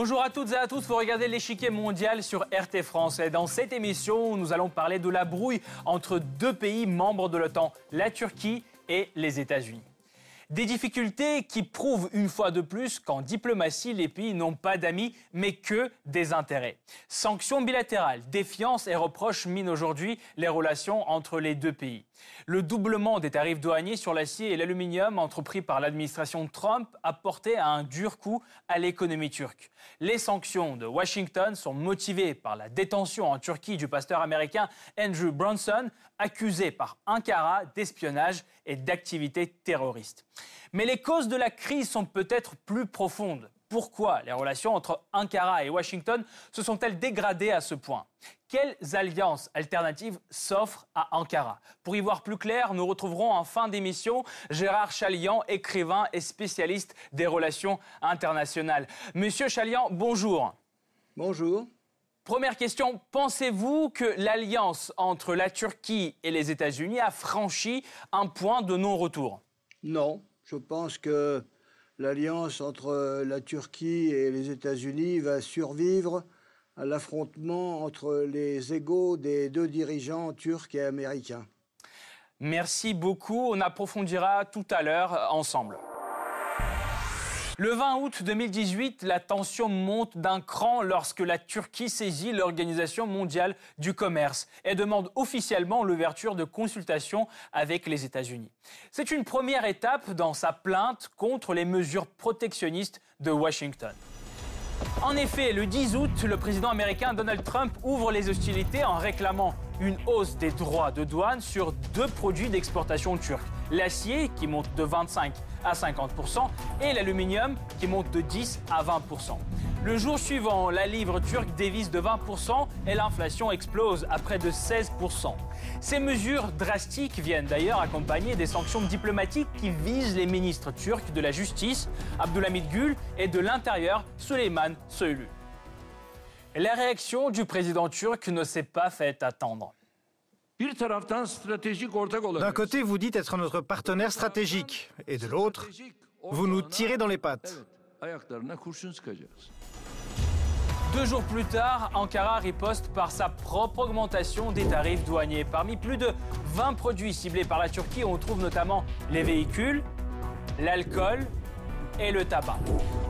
Bonjour à toutes et à tous, vous regardez l'échiquier mondial sur RT France et dans cette émission, nous allons parler de la brouille entre deux pays membres de l'OTAN, la Turquie et les États-Unis. Des difficultés qui prouvent une fois de plus qu'en diplomatie, les pays n'ont pas d'amis, mais que des intérêts. Sanctions bilatérales, défiance et reproches minent aujourd'hui les relations entre les deux pays. Le doublement des tarifs douaniers sur l'acier et l'aluminium entrepris par l'administration Trump a porté un dur coup à l'économie turque. Les sanctions de Washington sont motivées par la détention en Turquie du pasteur américain Andrew Bronson, accusé par Ankara d'espionnage et d'activités terroristes. Mais les causes de la crise sont peut-être plus profondes. Pourquoi les relations entre Ankara et Washington se sont-elles dégradées à ce point? Quelles alliances alternatives s'offrent à Ankara? Pour y voir plus clair, nous retrouverons en fin d'émission Gérard Chalian, écrivain et spécialiste des relations internationales. Monsieur Chalian, bonjour. Bonjour. Première question, pensez-vous que l'alliance entre la Turquie et les États-Unis a franchi un point de non-retour? Non, je pense que l'alliance entre la Turquie et les États-Unis va survivre à l'affrontement entre les égaux des deux dirigeants turcs et américains. Merci beaucoup, on approfondira tout à l'heure ensemble. Le 20 août 2018, la tension monte d'un cran lorsque la Turquie saisit l'Organisation mondiale du commerce et demande officiellement l'ouverture de consultations avec les États-Unis. C'est une première étape dans sa plainte contre les mesures protectionnistes de Washington. En effet, le 10 août, le président américain Donald Trump ouvre les hostilités en réclamant une hausse des droits de douane sur deux produits d'exportation turcs. L'acier qui monte de 25 à 50% et l'aluminium qui monte de 10 à 20%. Le jour suivant, la livre turque dévisse de 20% et l'inflation explose à près de 16%. Ces mesures drastiques viennent d'ailleurs accompagner des sanctions diplomatiques qui visent les ministres turcs de la Justice, Abdulhamid Gül, et de l'Intérieur, Süleyman Soylu. La réaction du président turc ne s'est pas fait attendre. D'un côté, vous dites être notre partenaire stratégique, et de l'autre, vous nous tirez dans les pattes. Deux jours plus tard, Ankara riposte par sa propre augmentation des tarifs douaniers. Parmi plus de 20 produits ciblés par la Turquie, on trouve notamment les véhicules, l'alcool et le tabac.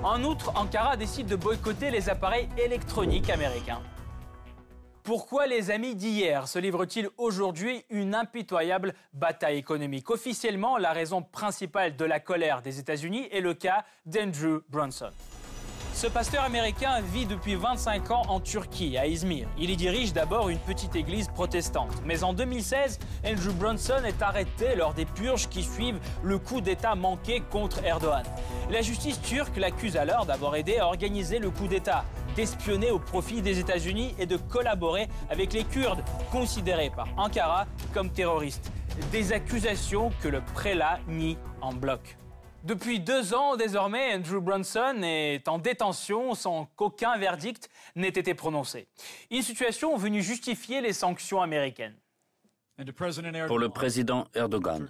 En outre, Ankara décide de boycotter les appareils électroniques américains. Pourquoi les amis d'hier se livrent-ils aujourd'hui une impitoyable bataille économique? Officiellement, la raison principale de la colère des États-Unis est le cas d'Andrew Brunson. Ce pasteur américain vit depuis 25 ans en Turquie, à Izmir. Il y dirige d'abord une petite église protestante. Mais en 2016, Andrew Brunson est arrêté lors des purges qui suivent le coup d'État manqué contre Erdogan. La justice turque l'accuse alors d'avoir aidé à organiser le coup d'État d'espionner au profit des États-Unis et de collaborer avec les Kurdes, considérés par Ankara comme terroristes. Des accusations que le prélat nie en bloc. Depuis deux ans, désormais, Andrew Brunson est en détention sans qu'aucun verdict n'ait été prononcé. Une situation venue justifier les sanctions américaines. Pour le président Erdogan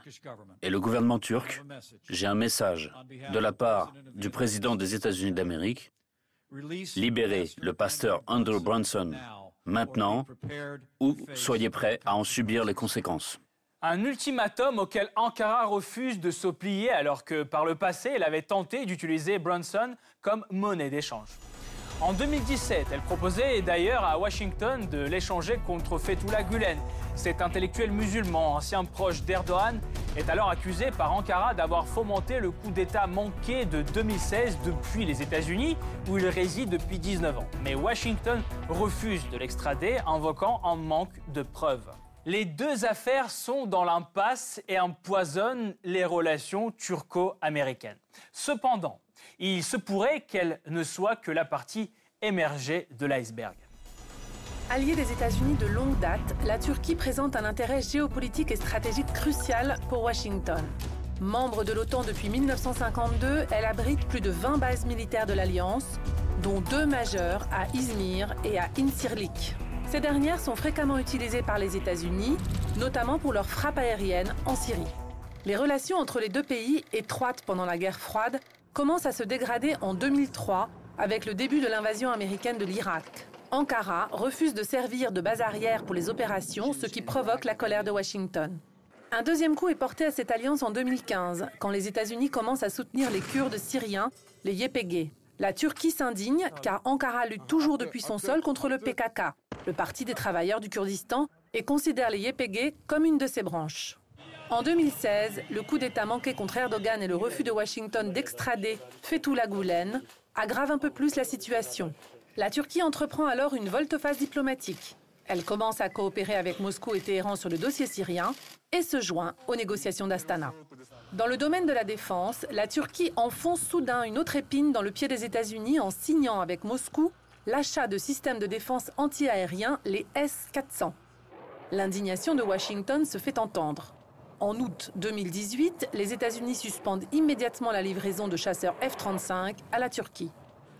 et le gouvernement turc, j'ai un message de la part du président des États-Unis d'Amérique Libérez le pasteur Andrew Brunson maintenant ou soyez prêts à en subir les conséquences. Un ultimatum auquel Ankara refuse de s'opplier alors que par le passé, elle avait tenté d'utiliser Brunson comme monnaie d'échange. En 2017, elle proposait d'ailleurs à Washington de l'échanger contre Fethullah Gulen. Cet intellectuel musulman, ancien proche d'Erdogan, est alors accusé par Ankara d'avoir fomenté le coup d'État manqué de 2016 depuis les États-Unis, où il réside depuis 19 ans. Mais Washington refuse de l'extrader, invoquant un manque de preuves. Les deux affaires sont dans l'impasse et empoisonnent les relations turco-américaines. Cependant, il se pourrait qu'elle ne soit que la partie émergée de l'iceberg. Alliée des États-Unis de longue date, la Turquie présente un intérêt géopolitique et stratégique crucial pour Washington. Membre de l'OTAN depuis 1952, elle abrite plus de 20 bases militaires de l'Alliance, dont deux majeures à Izmir et à Incirlik. Ces dernières sont fréquemment utilisées par les États-Unis, notamment pour leurs frappes aériennes en Syrie. Les relations entre les deux pays, étroites pendant la guerre froide, commencent à se dégrader en 2003 avec le début de l'invasion américaine de l'Irak. Ankara refuse de servir de base arrière pour les opérations, ce qui provoque la colère de Washington. Un deuxième coup est porté à cette alliance en 2015, quand les États-Unis commencent à soutenir les Kurdes syriens, les YPG. La Turquie s'indigne car Ankara lutte toujours depuis son sol contre le PKK, le Parti des travailleurs du Kurdistan, et considère les YPG comme une de ses branches. En 2016, le coup d'État manqué contre Erdogan et le refus de Washington d'extrader Fethullah Gulen aggravent un peu plus la situation. La Turquie entreprend alors une volte-face diplomatique. Elle commence à coopérer avec Moscou et Téhéran sur le dossier syrien et se joint aux négociations d'Astana. Dans le domaine de la défense, la Turquie enfonce soudain une autre épine dans le pied des États-Unis en signant avec Moscou l'achat de systèmes de défense anti-aériens, les S-400. L'indignation de Washington se fait entendre. En août 2018, les États-Unis suspendent immédiatement la livraison de chasseurs F-35 à la Turquie.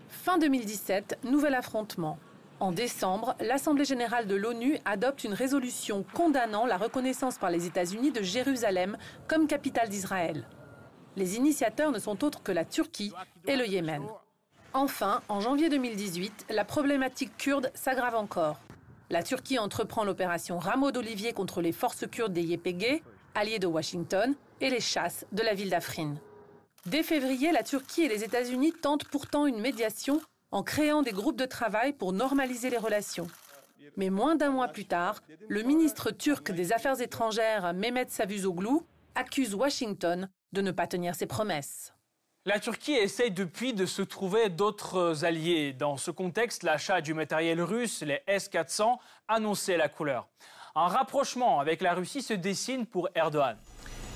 Fin 2017, nouvel affrontement. En décembre, l'Assemblée générale de l'ONU adopte une résolution condamnant la reconnaissance par les États-Unis de Jérusalem comme capitale d'Israël. Les initiateurs ne sont autres que la Turquie et le Yémen. Enfin, en janvier 2018, la problématique kurde s'aggrave encore. La Turquie entreprend l'opération Rameau d'Olivier contre les forces kurdes des YPG, alliés de Washington, et les chasses de la ville d'Afrin. Dès février, la Turquie et les États-Unis tentent pourtant une médiation en créant des groupes de travail pour normaliser les relations. Mais moins d'un mois plus tard, le ministre turc des Affaires étrangères Mehmet Savuzoglu accuse Washington de ne pas tenir ses promesses. La Turquie essaye depuis de se trouver d'autres alliés. Dans ce contexte, l'achat du matériel russe, les S-400, annonçait la couleur. Un rapprochement avec la Russie se dessine pour Erdogan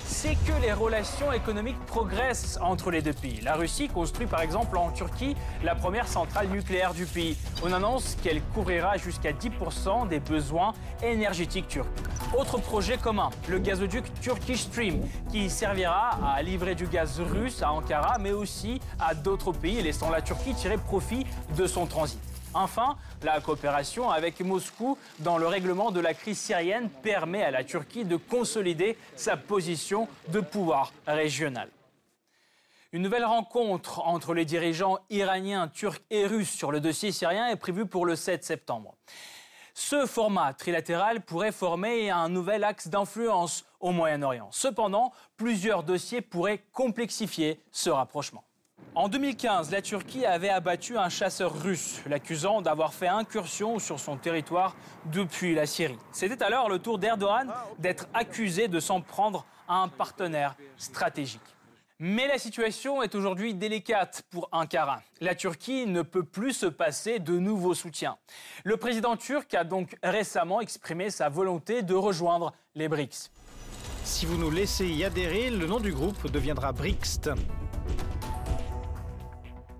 c'est que les relations économiques progressent entre les deux pays. La Russie construit par exemple en Turquie la première centrale nucléaire du pays. On annonce qu'elle couvrira jusqu'à 10% des besoins énergétiques turcs. Autre projet commun, le gazoduc Turkish Stream, qui servira à livrer du gaz russe à Ankara, mais aussi à d'autres pays, laissant la Turquie tirer profit de son transit. Enfin, la coopération avec Moscou dans le règlement de la crise syrienne permet à la Turquie de consolider sa position de pouvoir régional. Une nouvelle rencontre entre les dirigeants iraniens, turcs et russes sur le dossier syrien est prévue pour le 7 septembre. Ce format trilatéral pourrait former un nouvel axe d'influence au Moyen-Orient. Cependant, plusieurs dossiers pourraient complexifier ce rapprochement. En 2015, la Turquie avait abattu un chasseur russe, l'accusant d'avoir fait incursion sur son territoire depuis la Syrie. C'était alors le tour d'Erdogan d'être accusé de s'en prendre à un partenaire stratégique. Mais la situation est aujourd'hui délicate pour Ankara. La Turquie ne peut plus se passer de nouveaux soutiens. Le président turc a donc récemment exprimé sa volonté de rejoindre les BRICS. Si vous nous laissez y adhérer, le nom du groupe deviendra BRICS.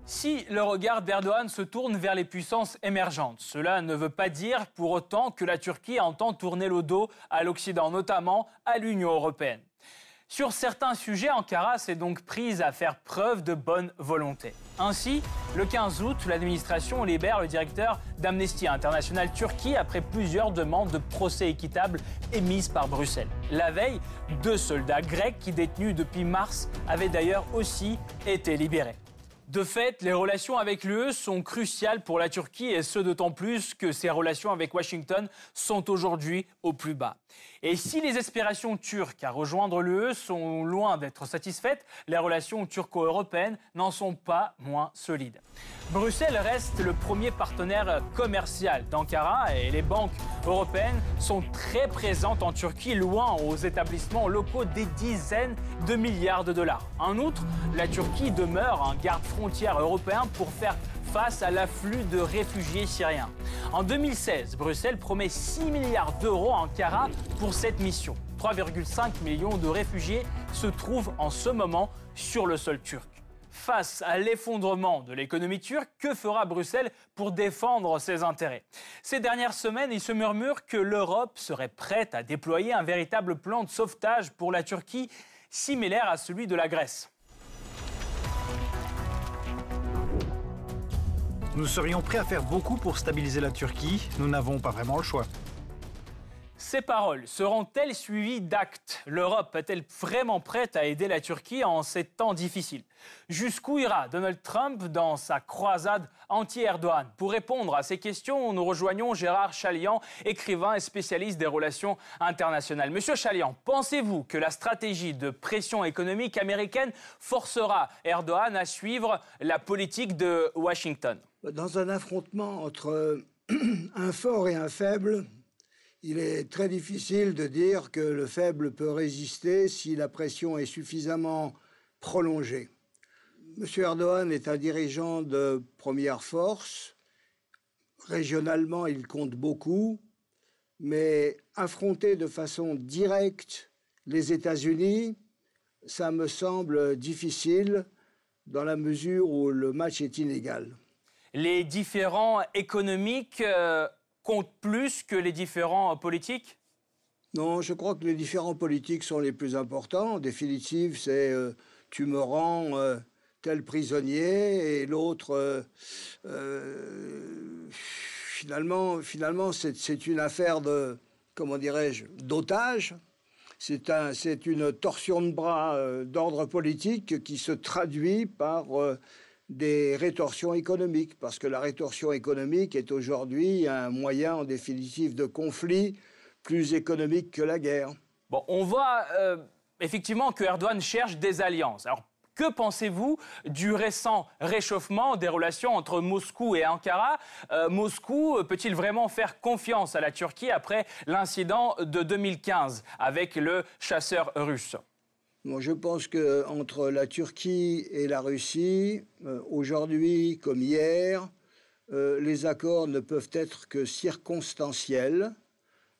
Si le regard d'Erdogan se tourne vers les puissances émergentes, cela ne veut pas dire pour autant que la Turquie entend tourner le dos à l'Occident, notamment à l'Union européenne. Sur certains sujets, Ankara s'est donc prise à faire preuve de bonne volonté. Ainsi, le 15 août, l'administration libère le directeur d'Amnesty International Turquie après plusieurs demandes de procès équitable émises par Bruxelles. La veille, deux soldats grecs qui détenus depuis mars avaient d'ailleurs aussi été libérés. De fait, les relations avec l'UE sont cruciales pour la Turquie et ce d'autant plus que ses relations avec Washington sont aujourd'hui au plus bas. Et si les aspirations turques à rejoindre l'UE sont loin d'être satisfaites, les relations turco-européennes n'en sont pas moins solides. Bruxelles reste le premier partenaire commercial d'Ankara et les banques européennes sont très présentes en Turquie, loin aux établissements locaux des dizaines de milliards de dollars. En outre, la Turquie demeure un garde-frontière européen pour faire face à l'afflux de réfugiés syriens. En 2016, Bruxelles promet 6 milliards d'euros à Ankara pour cette mission. 3,5 millions de réfugiés se trouvent en ce moment sur le sol turc. Face à l'effondrement de l'économie turque, que fera Bruxelles pour défendre ses intérêts? Ces dernières semaines, il se murmure que l'Europe serait prête à déployer un véritable plan de sauvetage pour la Turquie, similaire à celui de la Grèce. Nous serions prêts à faire beaucoup pour stabiliser la Turquie. Nous n'avons pas vraiment le choix. Ces paroles seront-elles suivies d'actes? L'Europe est-elle vraiment prête à aider la Turquie en ces temps difficiles? Jusqu'où ira Donald Trump dans sa croisade anti-Erdogan? Pour répondre à ces questions, nous rejoignons Gérard Chalian, écrivain et spécialiste des relations internationales. Monsieur Chalian, pensez-vous que la stratégie de pression économique américaine forcera Erdogan à suivre la politique de Washington? Dans un affrontement entre un fort et un faible, il est très difficile de dire que le faible peut résister si la pression est suffisamment prolongée. M. Erdogan est un dirigeant de première force. Régionalement, il compte beaucoup, mais affronter de façon directe les États-Unis, ça me semble difficile dans la mesure où le match est inégal. Les différents économiques euh, compte plus que les différents politiques? Non, je crois que les différents politiques sont les plus importants. En définitive, c'est euh, tu me rends euh, tel prisonnier et l'autre. Euh, finalement, finalement c'est une affaire de, comment dirais-je, d'otage. C'est un, une torsion de bras d'ordre politique qui se traduit par des rétorsions économiques, parce que la rétorsion économique est aujourd'hui un moyen, en définitive, de conflit plus économique que la guerre. Bon, on voit euh, effectivement que Erdogan cherche des alliances. Alors, que pensez-vous du récent réchauffement des relations entre Moscou et Ankara? Euh, Moscou peut-il vraiment faire confiance à la Turquie après l'incident de 2015 avec le chasseur russe? Je pense que entre la Turquie et la Russie, euh, aujourd'hui comme hier, euh, les accords ne peuvent être que circonstanciels.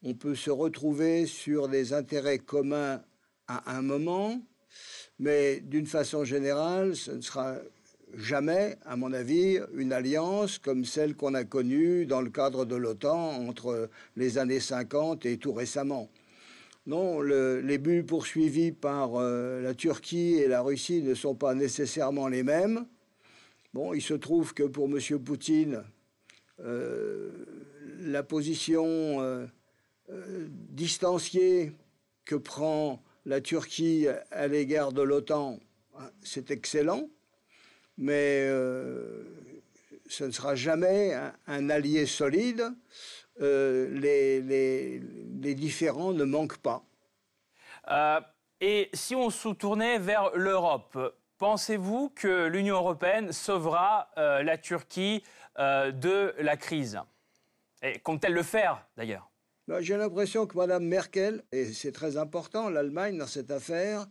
On peut se retrouver sur des intérêts communs à un moment, mais d'une façon générale, ce ne sera jamais, à mon avis, une alliance comme celle qu'on a connue dans le cadre de l'OTAN entre les années 50 et tout récemment. Non, les buts poursuivis par euh, la Turquie et la Russie ne sont pas nécessairement les mêmes. Bon, il se trouve que pour M. Poutine, euh, la position euh, distanciée que prend la Turquie à l'égard de l'OTAN, hein, c'est excellent, mais ce ne sera jamais un allié solide euh, les, les, différents ne manquent pas. Euh, et si on se tournait vers l'Europe, pensez-vous que l'Union européenne sauvera euh, la Turquie de la crise? Et compte-t-elle le faire d'ailleurs? Bah, J'ai l'impression que Mme Merkel, et c'est très important, l'Allemagne dans cette affaire,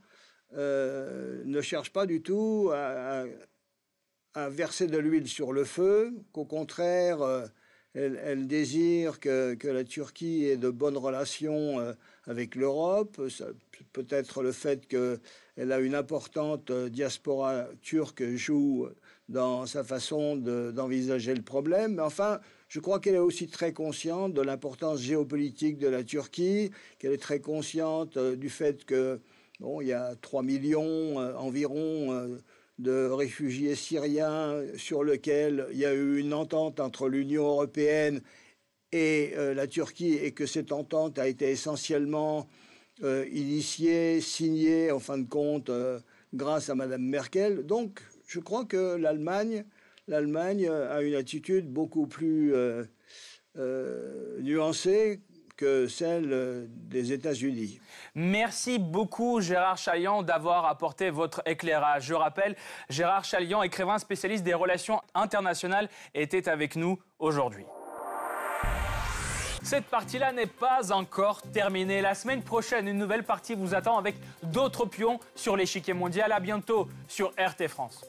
ne cherche pas du tout à, à verser de l'huile sur le feu, qu'au contraire, elle, désire que, la Turquie ait de bonnes relations euh, avec l'Europe. Peut-être le fait qu'elle a une importante euh, diaspora turque joue dans sa façon d'envisager le problème. Mais enfin, je crois qu'elle est aussi très consciente de l'importance géopolitique de la Turquie, qu'elle est très consciente euh, du fait que bon, il y a 3 millions environ de réfugiés syriens sur lequel il y a eu une entente entre l'Union européenne et euh, la Turquie et que cette entente a été essentiellement euh, initiée, signée en fin de compte euh, grâce à Madame Merkel. Donc je crois que l'Allemagne, l'Allemagne a une attitude beaucoup plus nuancée que celle euh, des États-Unis. Merci beaucoup Gérard Chalian d'avoir apporté votre éclairage. Je rappelle, Gérard Chalian, écrivain spécialiste des relations internationales, était avec nous aujourd'hui. Cette partie-là n'est pas encore terminée. La semaine prochaine, une nouvelle partie vous attend avec d'autres pions sur l'échiquier mondial. À bientôt sur RT France.